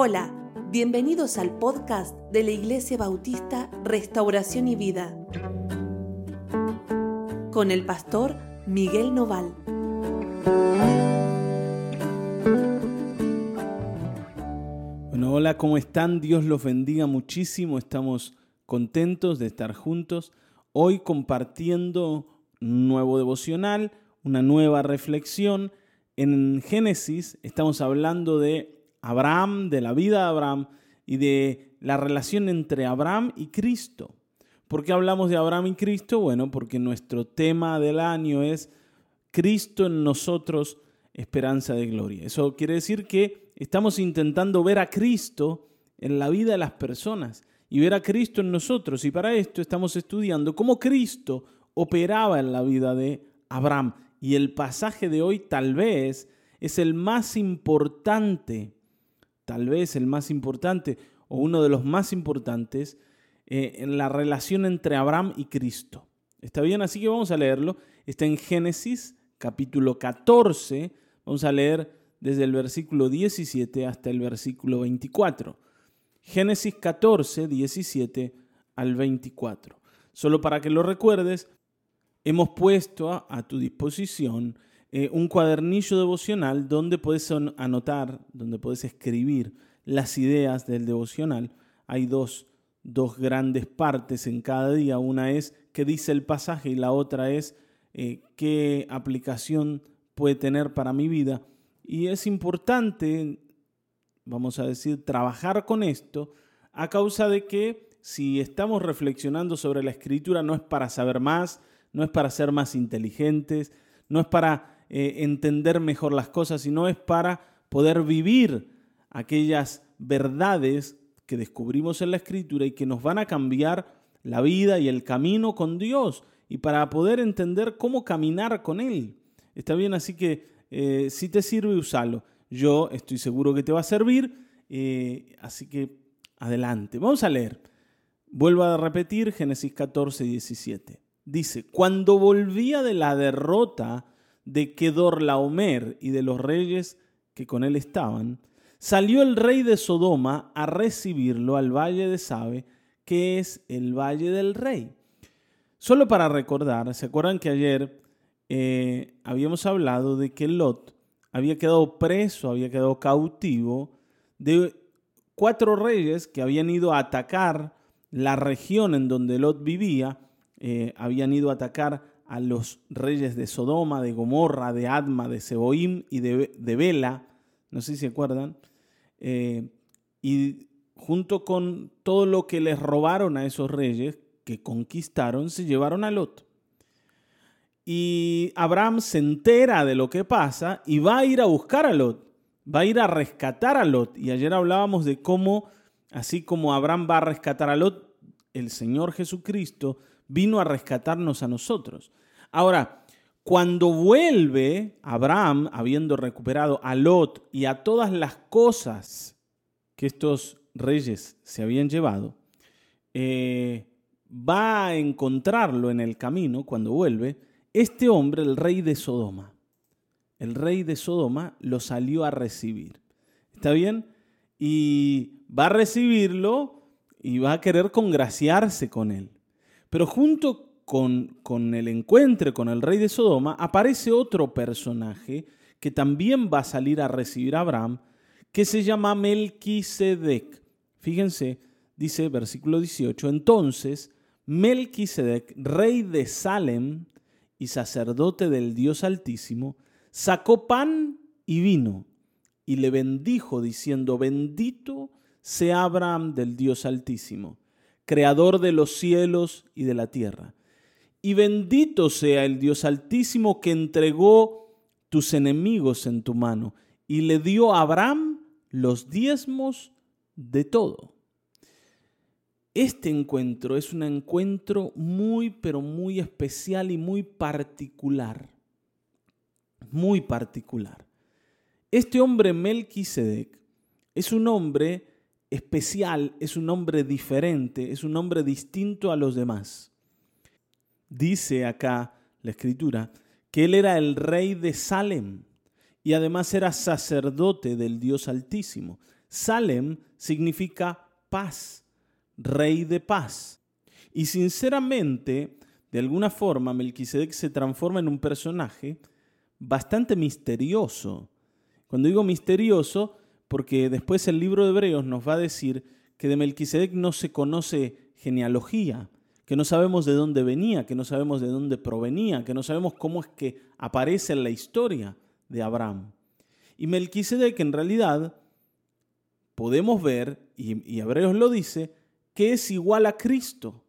Hola, bienvenidos al podcast de la Iglesia Bautista Restauración y Vida con el pastor Miguel Noval. Bueno, hola, ¿cómo están? Dios los bendiga muchísimo. Estamos contentos de estar juntos. Hoy compartiendo un nuevo devocional, una nueva reflexión. En Génesis estamos hablando de Abraham, de la vida de Abraham y de la relación entre Abraham y Cristo. ¿Por qué hablamos de Abraham y Cristo? Bueno, porque nuestro tema del año es Cristo en nosotros, esperanza de gloria. Eso quiere decir que estamos intentando ver a Cristo en la vida de las personas y ver a Cristo en nosotros. Y para esto estamos estudiando cómo Cristo operaba en la vida de Abraham. Y el pasaje de hoy tal vez es el más importante tal vez el más importante o uno de los más importantes eh, en la relación entre Abraham y Cristo. ¿Está bien? Así que vamos a leerlo. Está en Génesis capítulo 14. Vamos a leer desde el versículo 17 hasta el versículo 24. Génesis 14, 17 al 24. Solo para que lo recuerdes, hemos puesto a, a tu disposición eh, un cuadernillo devocional donde puedes anotar, donde puedes escribir las ideas del devocional. Hay dos, dos grandes partes en cada día. Una es qué dice el pasaje y la otra es eh, qué aplicación puede tener para mi vida. Y es importante, vamos a decir, trabajar con esto a causa de que si estamos reflexionando sobre la escritura no es para saber más, no es para ser más inteligentes, no es para eh, entender mejor las cosas, sino es para poder vivir aquellas verdades que descubrimos en la Escritura y que nos van a cambiar la vida y el camino con Dios y para poder entender cómo caminar con Él. Está bien, así que eh, si te sirve, usalo. Yo estoy seguro que te va a servir, eh, así que adelante. Vamos a leer. Vuelvo a repetir Génesis 14, 17. Dice, cuando volvía de la derrota de Kedorlaomer y de los reyes que con él estaban, salió el rey de Sodoma a recibirlo al valle de Sabe, que es el valle del rey. Solo para recordar, ¿se acuerdan que ayer eh, habíamos hablado de que Lot había quedado preso, había quedado cautivo de cuatro reyes que habían ido a atacar la región en donde Lot vivía, eh, habían ido a atacar a los reyes de Sodoma, de Gomorra, de Adma, de Seboim y de, de Bela, no sé si se acuerdan, eh, y junto con todo lo que les robaron a esos reyes que conquistaron, se llevaron a Lot. Y Abraham se entera de lo que pasa y va a ir a buscar a Lot, va a ir a rescatar a Lot. Y ayer hablábamos de cómo, así como Abraham va a rescatar a Lot, el Señor Jesucristo vino a rescatarnos a nosotros. Ahora, cuando vuelve Abraham, habiendo recuperado a Lot y a todas las cosas que estos reyes se habían llevado, eh, va a encontrarlo en el camino cuando vuelve este hombre, el rey de Sodoma. El rey de Sodoma lo salió a recibir. ¿Está bien? Y va a recibirlo y va a querer congraciarse con él. Pero junto con, con el encuentro con el rey de Sodoma, aparece otro personaje que también va a salir a recibir a Abraham, que se llama Melquisedec. Fíjense, dice versículo 18, entonces Melquisedec, rey de Salem y sacerdote del Dios Altísimo, sacó pan y vino y le bendijo diciendo, bendito sea Abraham del Dios Altísimo creador de los cielos y de la tierra. Y bendito sea el Dios altísimo que entregó tus enemigos en tu mano y le dio a Abraham los diezmos de todo. Este encuentro es un encuentro muy, pero muy especial y muy particular. Muy particular. Este hombre Melquisedec es un hombre especial, es un hombre diferente, es un hombre distinto a los demás. Dice acá la escritura que él era el rey de Salem y además era sacerdote del Dios Altísimo. Salem significa paz, rey de paz. Y sinceramente, de alguna forma, Melquisedec se transforma en un personaje bastante misterioso. Cuando digo misterioso, porque después el libro de Hebreos nos va a decir que de Melquisedec no se conoce genealogía, que no sabemos de dónde venía, que no sabemos de dónde provenía, que no sabemos cómo es que aparece en la historia de Abraham. Y Melquisedec en realidad podemos ver, y, Hebreos lo dice, que es igual a Cristo.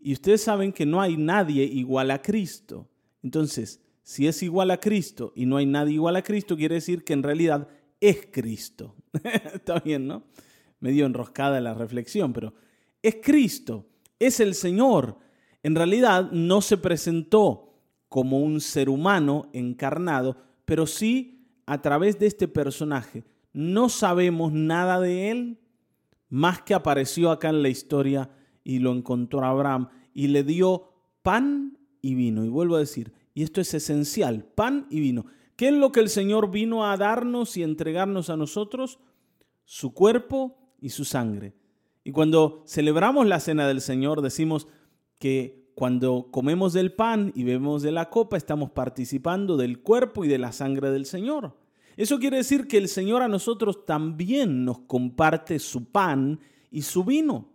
Y ustedes saben que no hay nadie igual a Cristo. Entonces, si es igual a Cristo y no hay nadie igual a Cristo, quiere decir que en realidad es Cristo. Está bien, ¿no? Medio enroscada la reflexión, pero es Cristo es el Señor. En realidad no se presentó como un ser humano encarnado, pero sí a través de este personaje. No sabemos nada de él, más que apareció acá en la historia y lo encontró Abraham y le dio pan y vino. Y vuelvo a decir, y esto es esencial, pan y vino. ¿Qué es lo que el Señor vino a darnos y entregarnos a nosotros? Su cuerpo y su sangre. Y cuando celebramos la cena del Señor, decimos que cuando comemos del pan y bebemos de la copa, estamos participando del cuerpo y de la sangre del Señor. Eso quiere decir que el Señor a nosotros también nos comparte su pan y su vino.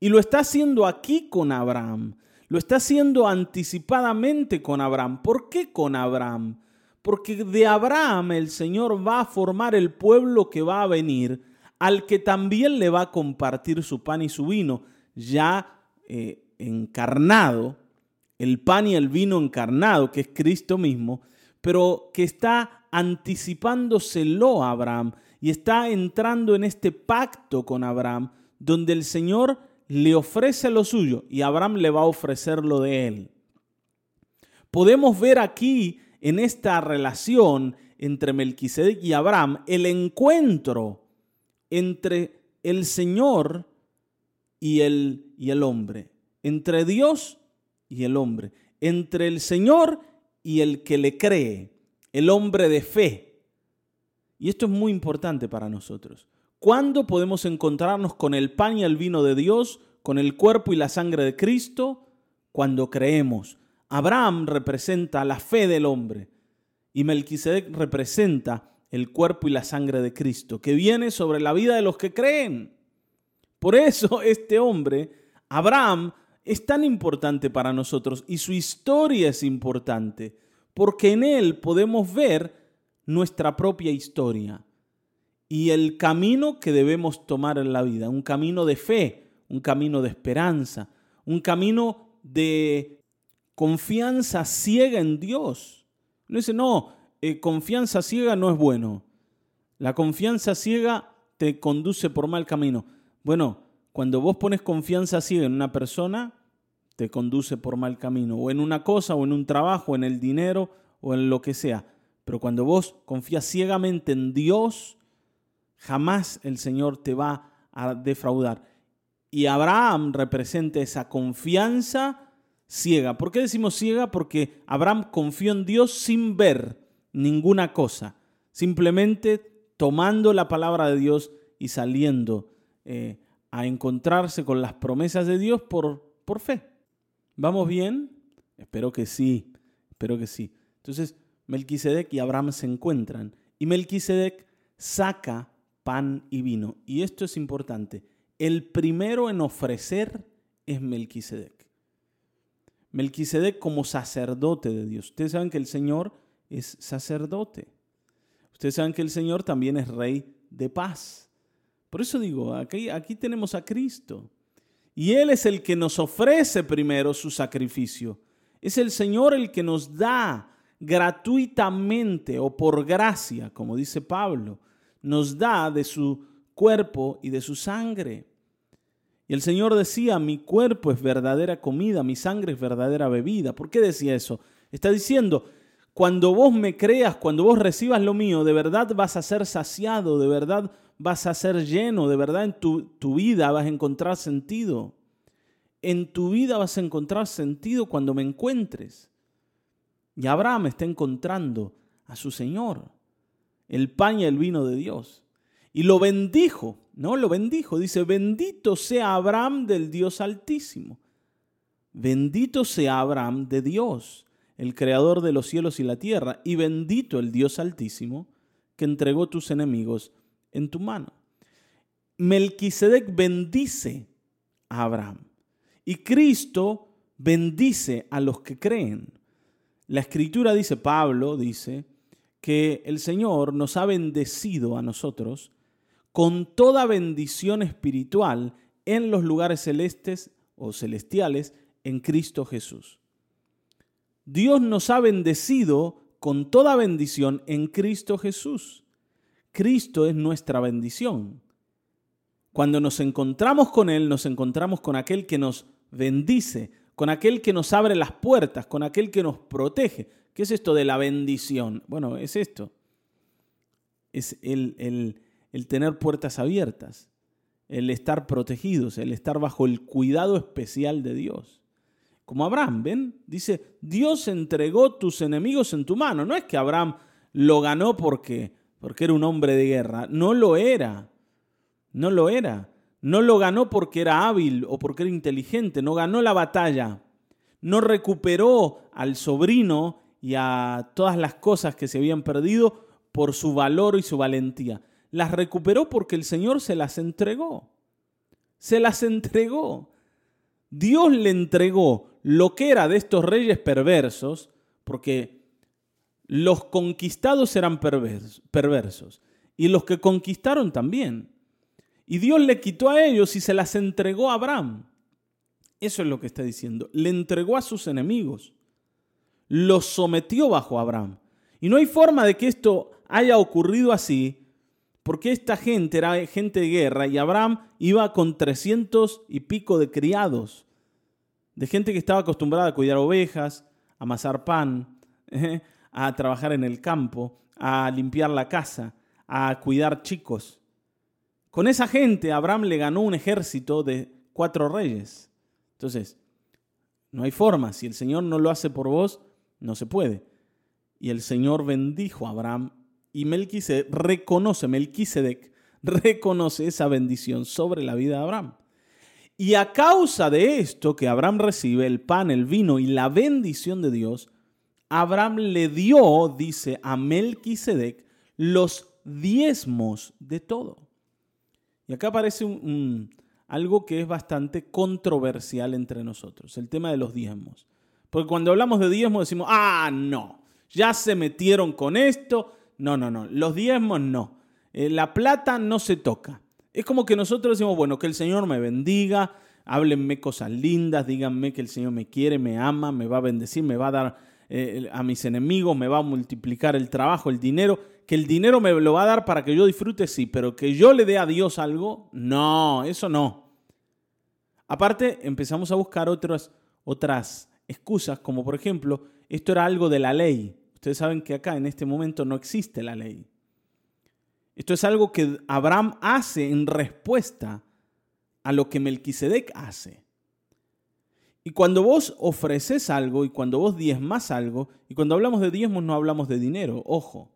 Y lo está haciendo aquí con Abraham. Lo está haciendo anticipadamente con Abraham. ¿Por qué con Abraham? Porque de Abraham el Señor va a formar el pueblo que va a venir al que también le va a compartir su pan y su vino, ya eh, encarnado, el pan y el vino encarnado, que es Cristo mismo, pero que está anticipándoselo a Abraham y está entrando en este pacto con Abraham, donde el Señor le ofrece lo suyo y Abraham le va a ofrecer lo de él. Podemos ver aquí en esta relación entre Melquisedec y Abraham el encuentro entre el Señor y el, y el hombre, entre Dios y el hombre, entre el Señor y el que le cree, el hombre de fe. Y esto es muy importante para nosotros. ¿Cuándo podemos encontrarnos con el pan y el vino de Dios, con el cuerpo y la sangre de Cristo? Cuando creemos. Abraham representa la fe del hombre y Melquisedec representa el cuerpo y la sangre de Cristo, que viene sobre la vida de los que creen. Por eso este hombre, Abraham, es tan importante para nosotros y su historia es importante, porque en él podemos ver nuestra propia historia y el camino que debemos tomar en la vida, un camino de fe, un camino de esperanza, un camino de confianza ciega en Dios. No dice, no, eh, confianza ciega no es bueno. La confianza ciega te conduce por mal camino. Bueno, cuando vos pones confianza ciega en una persona, te conduce por mal camino, o en una cosa, o en un trabajo, en el dinero, o en lo que sea. Pero cuando vos confías ciegamente en Dios, jamás el Señor te va a defraudar. Y Abraham representa esa confianza ciega. ¿Por qué decimos ciega? Porque Abraham confió en Dios sin ver ninguna cosa, simplemente tomando la palabra de Dios y saliendo eh, a encontrarse con las promesas de Dios por, por fe. ¿Vamos bien? Espero que sí, espero que sí. Entonces, Melquisedec y Abraham se encuentran y Melquisedec saca pan y vino. Y esto es importante. El primero en ofrecer es Melquisedec. Melquisedec como sacerdote de Dios. Ustedes saben que el Señor es sacerdote. Ustedes saben que el Señor también es rey de paz. Por eso digo, aquí, aquí tenemos a Cristo. Y Él es el que nos ofrece primero su sacrificio. Es el Señor el que nos da gratuitamente o por gracia, como dice Pablo, nos da de su cuerpo y de su sangre. Y el Señor decía, mi cuerpo es verdadera comida, mi sangre es verdadera bebida. ¿Por qué decía eso? Está diciendo, cuando vos me creas, cuando vos recibas lo mío, de verdad vas a ser saciado, de verdad vas a ser lleno, de verdad en tu, tu vida vas a encontrar sentido. En tu vida vas a encontrar sentido cuando me encuentres. Y Abraham está encontrando a su Señor, el pan y el vino de Dios. Y lo bendijo, ¿no? Lo bendijo. Dice, bendito sea Abraham del Dios altísimo. Bendito sea Abraham de Dios, el creador de los cielos y la tierra, y bendito el Dios altísimo que entregó tus enemigos en tu mano. Melquisedec bendice a Abraham y Cristo bendice a los que creen. La escritura dice, Pablo dice, que el Señor nos ha bendecido a nosotros con toda bendición espiritual en los lugares celestes o celestiales en Cristo Jesús. Dios nos ha bendecido con toda bendición en Cristo Jesús. Cristo es nuestra bendición. Cuando nos encontramos con Él, nos encontramos con aquel que nos bendice, con aquel que nos abre las puertas, con aquel que nos protege. ¿Qué es esto de la bendición? Bueno, es esto. Es el, el, el tener puertas abiertas, el estar protegidos, el estar bajo el cuidado especial de Dios. Como Abraham, ¿ven? Dice, Dios entregó tus enemigos en tu mano. No es que Abraham lo ganó porque, porque era un hombre de guerra. No lo era. No lo era. No lo ganó porque era hábil o porque era inteligente. No ganó la batalla. No recuperó al sobrino y a todas las cosas que se habían perdido por su valor y su valentía las recuperó porque el Señor se las entregó. Se las entregó. Dios le entregó lo que era de estos reyes perversos, porque los conquistados eran perversos y los que conquistaron también. Y Dios le quitó a ellos y se las entregó a Abraham. Eso es lo que está diciendo. Le entregó a sus enemigos. Los sometió bajo Abraham. Y no hay forma de que esto haya ocurrido así porque esta gente era gente de guerra y Abraham iba con 300 y pico de criados, de gente que estaba acostumbrada a cuidar ovejas, a amasar pan, eh, a trabajar en el campo, a limpiar la casa, a cuidar chicos. Con esa gente Abraham le ganó un ejército de cuatro reyes. Entonces, no hay forma, si el Señor no lo hace por vos, no se puede. Y el Señor bendijo a Abraham y Melquisedec reconoce, Melquisedec reconoce esa bendición sobre la vida de Abraham. Y a causa de esto que Abraham recibe, el pan, el vino y la bendición de Dios, Abraham le dio, dice a Melquisedec, los diezmos de todo. Y acá aparece algo que es bastante controversial entre nosotros, el tema de los diezmos. Porque cuando hablamos de diezmos decimos, ah, no, ya se metieron con esto, no, no, no. Los diezmos no. Eh, la plata no se toca. Es como que nosotros decimos, bueno, que el Señor me bendiga, háblenme cosas lindas, díganme que el Señor me quiere, me ama, me va a bendecir, me va a dar eh, a mis enemigos, me va a multiplicar el trabajo, el dinero. Que el dinero me lo va a dar para que yo disfrute, sí, pero que yo le dé a Dios algo, no, eso no. Aparte, empezamos a buscar otras, otras excusas, como por ejemplo, esto era algo de la ley. Ustedes saben que acá en este momento no existe la ley. Esto es algo que Abraham hace en respuesta a lo que Melquisedec hace. Y cuando vos ofreces algo y cuando vos diezmas algo, y cuando hablamos de diezmos no hablamos de dinero, ojo,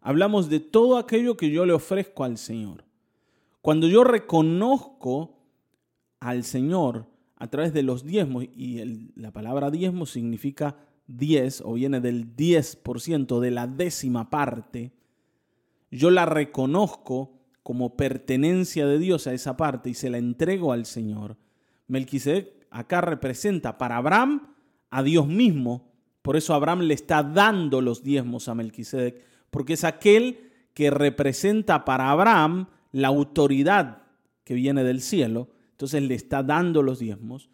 hablamos de todo aquello que yo le ofrezco al Señor. Cuando yo reconozco al Señor a través de los diezmos, y la palabra diezmo significa 10 o viene del 10% de la décima parte, yo la reconozco como pertenencia de Dios a esa parte y se la entrego al Señor. Melquisedec acá representa para Abraham a Dios mismo, por eso Abraham le está dando los diezmos a Melquisedec, porque es aquel que representa para Abraham la autoridad que viene del cielo, entonces le está dando los diezmos.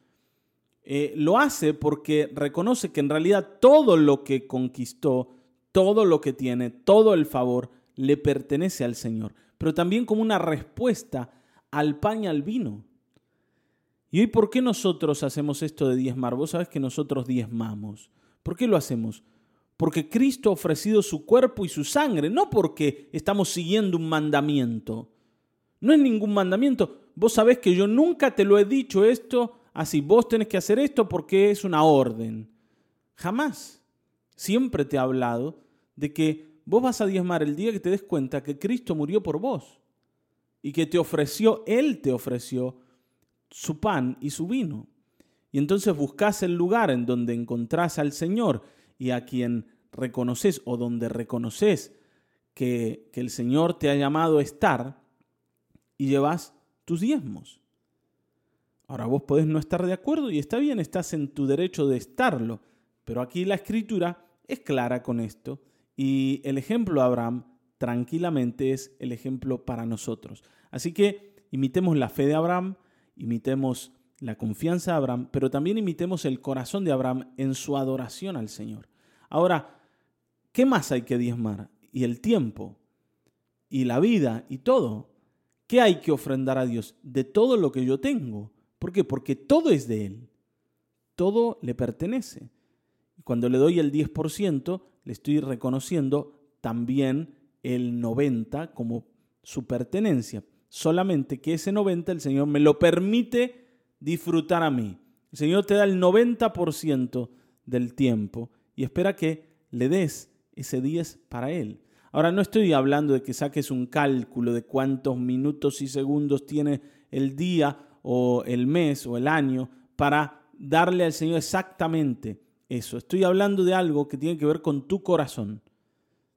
Eh, lo hace porque reconoce que en realidad todo lo que conquistó, todo lo que tiene, todo el favor, le pertenece al Señor, pero también como una respuesta al pan y al vino. ¿Y hoy por qué nosotros hacemos esto de diezmar? Vos sabés que nosotros diezmamos. ¿Por qué lo hacemos? Porque Cristo ha ofrecido su cuerpo y su sangre, no porque estamos siguiendo un mandamiento. No es ningún mandamiento. Vos sabés que yo nunca te lo he dicho esto así, vos tenés que hacer esto porque es una orden. Jamás. Siempre te he hablado de que vos vas a diezmar el día que te des cuenta que Cristo murió por vos. y que te ofreció, Él te ofreció su pan y su vino. Y entonces buscas el lugar en donde encontrás al Señor y a quien reconoces o donde reconoces que, que el Señor te ha llamado a estar y llevas tus diezmos. Ahora vos podés no estar de acuerdo y está bien, estás en tu derecho de estarlo, pero aquí la escritura es clara con esto y el ejemplo de Abraham tranquilamente es el ejemplo para nosotros. Así que imitemos la fe de Abraham, imitemos la confianza de Abraham, pero también imitemos el corazón de Abraham en su adoración al Señor. Ahora, ¿qué más hay que diezmar? Y el tiempo, y la vida, y todo. ¿Qué hay que ofrendar a Dios? De todo lo que yo tengo. ¿Por qué? Porque todo es de Él. Todo le pertenece. Cuando le doy el 10%, le estoy reconociendo también el 90% como su pertenencia. Solamente que ese 90% el Señor me lo permite disfrutar a mí. El Señor te da el 90% del tiempo y espera que le des ese 10 para Él. Ahora no estoy hablando de que saques un cálculo de cuántos minutos y segundos tiene el día o el mes o el año para darle al Señor exactamente eso. Estoy hablando de algo que tiene que ver con tu corazón,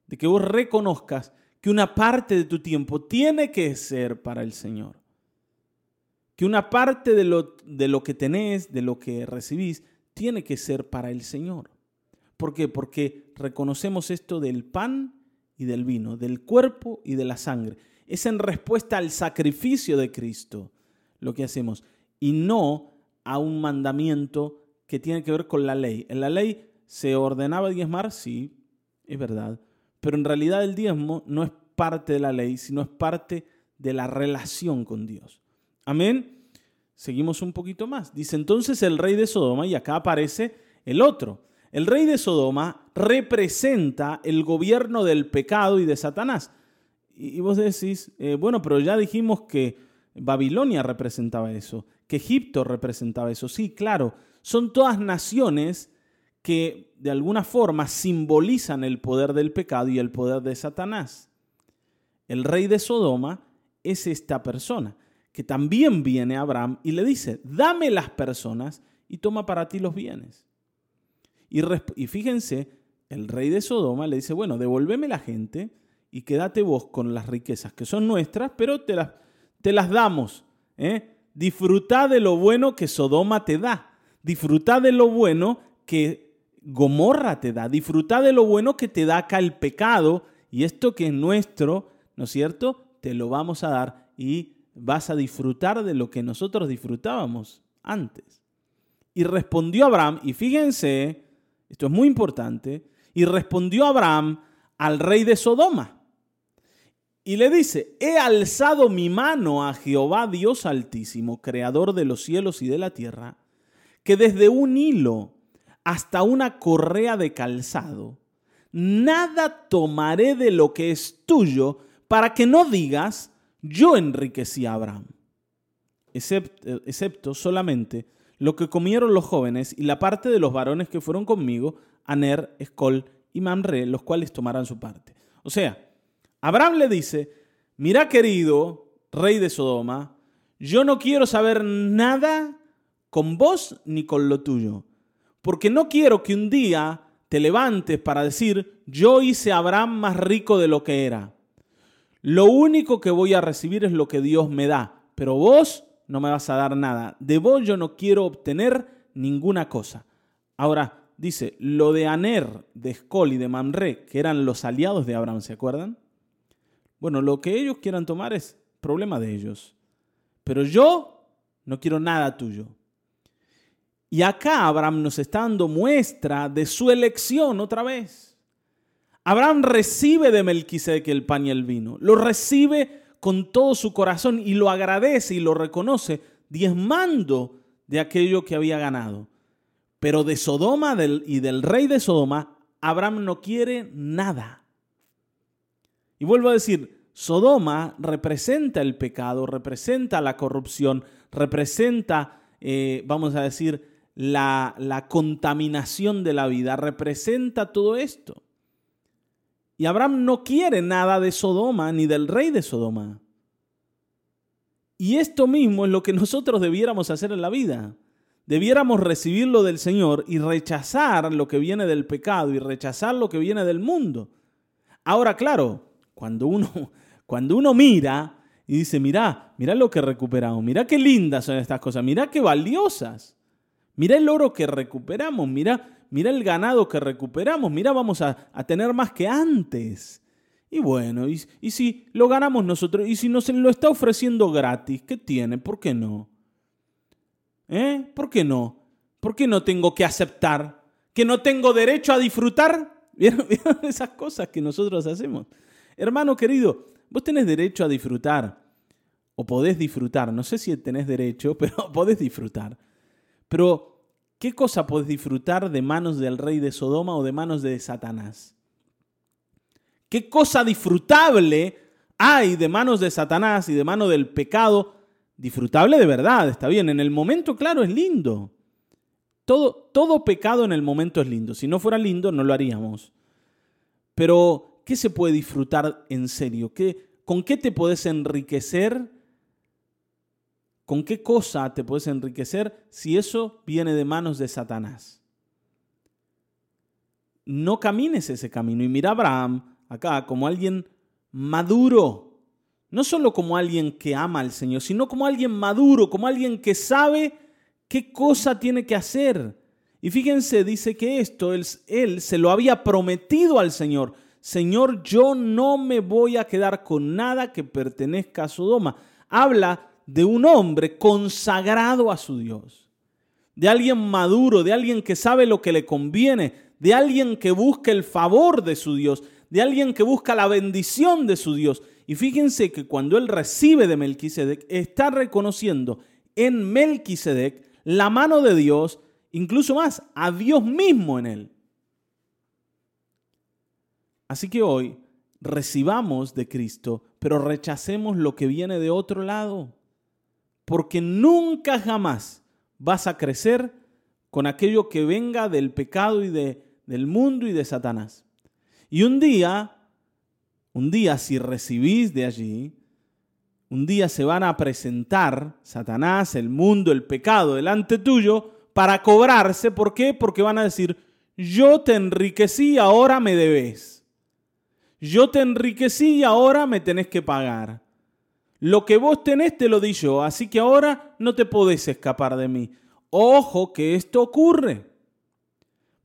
de que vos reconozcas que una parte de tu tiempo tiene que ser para el Señor que una parte de lo, de lo que tenés, de lo que recibís, tiene que ser para el Señor. ¿Por qué? Porque reconocemos esto del pan y del vino, del cuerpo y de la sangre. Es en respuesta al sacrificio de Cristo lo que hacemos y no a un mandamiento que tiene que ver con la ley. En la ley se ordenaba diezmar, sí, es verdad, pero en realidad el diezmo no es parte de la ley, sino es parte de la relación con Dios. Amén. Seguimos un poquito más. Dice entonces el rey de Sodoma, y acá aparece el otro. El rey de Sodoma representa el gobierno del pecado y de Satanás. Y vos decís, eh, bueno, pero ya dijimos que Babilonia representaba eso, que Egipto representaba eso. Sí, claro, son todas naciones que de alguna forma simbolizan el poder del pecado y el poder de Satanás. El rey de Sodoma es esta persona que también viene Abraham y le dice, dame las personas y toma para ti los bienes. Y, y fíjense, el rey de Sodoma le dice, bueno, devuélveme la gente y quédate vos con las riquezas que son nuestras, pero te las, te las damos. ¿eh? Disfruta de lo bueno que Sodoma te da. Disfruta de lo bueno que Gomorra te da. Disfruta de lo bueno que te da acá el pecado. Y esto que es nuestro, ¿no es cierto? Te lo vamos a dar y vas a disfrutar de lo que nosotros disfrutábamos antes. Y respondió Abraham, y fíjense, esto es muy importante, y respondió Abraham al rey de Sodoma. Y le dice, he alzado mi mano a Jehová Dios altísimo, creador de los cielos y de la tierra, que desde un hilo hasta una correa de calzado, nada tomaré de lo que es tuyo, para que no digas, yo enriquecí a Abraham, excepto, excepto, solamente lo que comieron los jóvenes y la parte de los varones que fueron conmigo, Aner, Escol y Mamre, los cuales tomarán su parte. O sea, Abraham le dice, mira querido rey de Sodoma, yo no quiero saber nada con vos ni con lo tuyo, porque no quiero que un día te levantes para decir, yo hice a Abraham más rico de lo que era. Lo único que voy a recibir es lo que Dios me da, pero vos no me vas a dar nada. De vos yo no quiero obtener ninguna cosa. Ahora, dice, lo de Aner, de Escol y de Mamre, que eran los aliados de Abraham, ¿se acuerdan? Bueno, lo que ellos quieran tomar es problema de ellos. Pero yo no quiero nada tuyo. Y acá Abraham nos está dando muestra de su elección otra vez. Abraham recibe de Melquisedec el pan y el vino, lo recibe con todo su corazón y lo agradece y lo reconoce, diezmando de aquello que había ganado. Pero de Sodoma y del rey de Sodoma, Abraham no quiere nada. Y vuelvo a decir, Sodoma representa el pecado, representa la corrupción, representa, eh, vamos a decir, la, la contaminación de la vida, representa todo esto. Y Abraham no quiere nada de Sodoma ni del rey de Sodoma. Y esto mismo es lo que nosotros debiéramos hacer en la vida. Debiéramos recibir lo del Señor y rechazar lo que viene del pecado y rechazar lo que viene del mundo. Ahora, claro, cuando uno, cuando uno mira y dice, mira, mira lo que recuperamos, mira qué lindas son estas cosas, mira qué valiosas, mira el oro que recuperamos, mira, mira el ganado que recuperamos, mira, vamos a, a tener más que antes. Y bueno, y, y, si lo ganamos nosotros, y si nos lo está ofreciendo gratis, ¿qué tiene? ¿Por qué no? ¿Eh? ¿Por qué no? ¿Por qué no tengo que aceptar? ¿Que no tengo derecho a disfrutar? ¿Vieron, ¿Vieron esas cosas que nosotros hacemos? Hermano querido, vos tenés derecho a disfrutar, o podés disfrutar, no sé si tenés derecho, pero podés disfrutar. Pero, ¿qué cosa podés disfrutar de manos del rey de Sodoma o de manos de Satanás? ¿Qué cosa disfrutable hay de manos de Satanás y de manos del pecado? Disfrutable de verdad, está bien. En el momento, claro, es lindo. Todo, todo pecado en el momento es lindo. Si no fuera lindo, no lo haríamos. Pero ¿qué se puede disfrutar en serio? ¿Qué, ¿Con qué te puedes enriquecer? ¿Con qué cosa te puedes enriquecer si eso viene de manos de Satanás? No camines ese camino. Y mira a Abraham acá como alguien maduro. No solo como alguien que ama al Señor, sino como alguien maduro, como alguien que sabe qué cosa tiene que hacer. Y fíjense, dice que esto él, él se lo había prometido al Señor. Señor, yo no me voy a quedar con nada que pertenezca a Sodoma. Habla de un hombre consagrado a su Dios, de alguien maduro, de alguien que sabe lo que le conviene, de alguien que busca el favor de su Dios, de alguien que busca la bendición de su Dios. Y fíjense que cuando él recibe de Melquisedec, está reconociendo en Melquisedec la mano de Dios, incluso más, a Dios mismo en él. Así que hoy recibamos de Cristo, pero rechacemos lo que viene de otro lado, porque nunca jamás vas a crecer con aquello que venga del pecado y de, del mundo y de Satanás. Y un día, un día si recibís de allí, un día se van a presentar Satanás, el mundo, el pecado delante tuyo para cobrarse. ¿Por qué? Porque van a decir, yo te enriquecí, ahora me debes yo te enriquecí y ahora me tenés que pagar. Lo que vos tenés te lo di yo, así que ahora no te podés escapar de mí. Ojo que esto ocurre.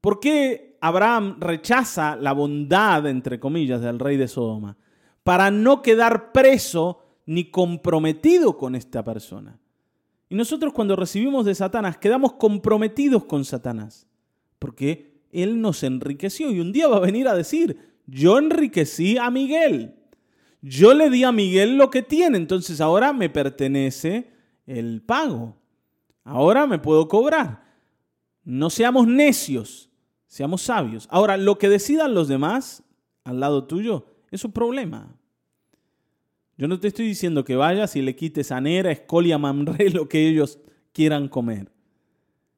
¿Por qué Abraham rechaza la bondad, entre comillas, del rey de Sodoma? Para no quedar preso ni comprometido con esta persona. Y nosotros cuando recibimos de Satanás quedamos comprometidos con Satanás, porque él nos enriqueció y un día va a venir a decir, yo enriquecí a Miguel. Yo le di a Miguel lo que tiene, entonces ahora me pertenece el pago. Ahora me puedo cobrar. No seamos necios, seamos sabios. Ahora, lo que decidan los demás al lado tuyo es un problema. Yo no te estoy diciendo que vayas y le quites a Nera, Escolia, Mamre, lo que ellos quieran comer.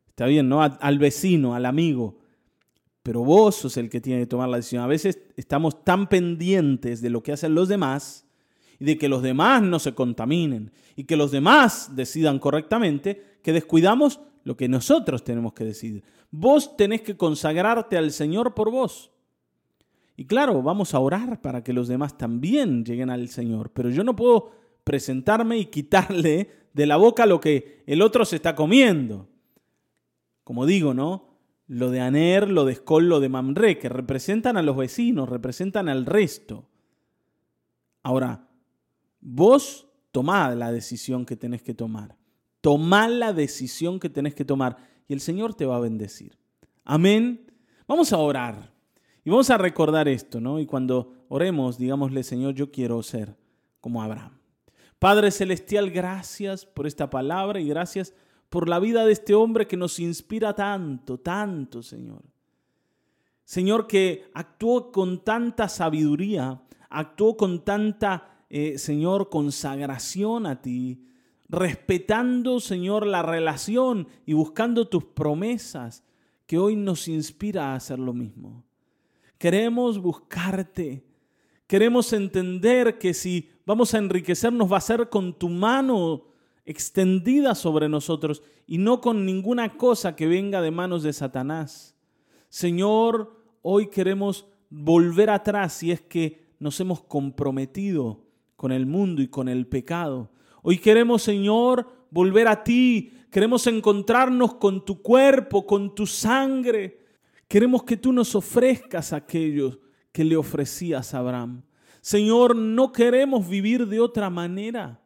Está bien, ¿no? Al vecino, al amigo pero vos sos el que tiene que tomar la decisión. A veces estamos tan pendientes de lo que hacen los demás y de que los demás no se contaminen y que los demás decidan correctamente que descuidamos lo que nosotros tenemos que decidir. Vos tenés que consagrarte al Señor por vos. Y claro, vamos a orar para que los demás también lleguen al Señor, pero yo no puedo presentarme y quitarle de la boca lo que el otro se está comiendo. Como digo, ¿no? Lo de Aner, lo de Escol, lo de Mamre, que representan a los vecinos, representan al resto. Ahora, vos tomad la decisión que tenés que tomar. Tomad la decisión que tenés que tomar y el Señor te va a bendecir. Amén. Vamos a orar y vamos a recordar esto, ¿no? Y cuando oremos, digámosle, Señor, yo quiero ser como Abraham. Padre Celestial, gracias por esta palabra y gracias por la vida de este hombre que nos inspira tanto, tanto, Señor. Señor, que actuó con tanta sabiduría, actuó con tanta, eh, Señor, consagración a ti, respetando, Señor, la relación y buscando tus promesas, que hoy nos inspira a hacer lo mismo. Queremos buscarte, queremos entender que si vamos a enriquecernos, va a ser con tu mano extendida sobre nosotros y no con ninguna cosa que venga de manos de Satanás. Señor, hoy queremos volver atrás si es que nos hemos comprometido con el mundo y con el pecado. Hoy queremos, Señor, volver a ti. Queremos encontrarnos con tu cuerpo, con tu sangre. Queremos que tú nos ofrezcas aquello que le ofrecías a Abraham. Señor, no queremos vivir de otra manera.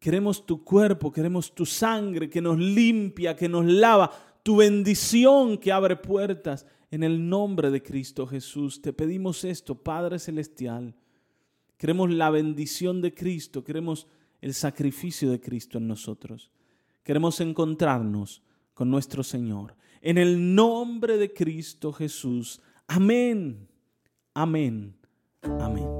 Queremos tu cuerpo, queremos tu sangre que nos limpia, que nos lava, tu bendición que abre puertas. En el nombre de Cristo Jesús te pedimos esto, Padre Celestial. Queremos la bendición de Cristo, queremos el sacrificio de Cristo en nosotros. Queremos encontrarnos con nuestro Señor. En el nombre de Cristo Jesús. Amén. Amén. Amén.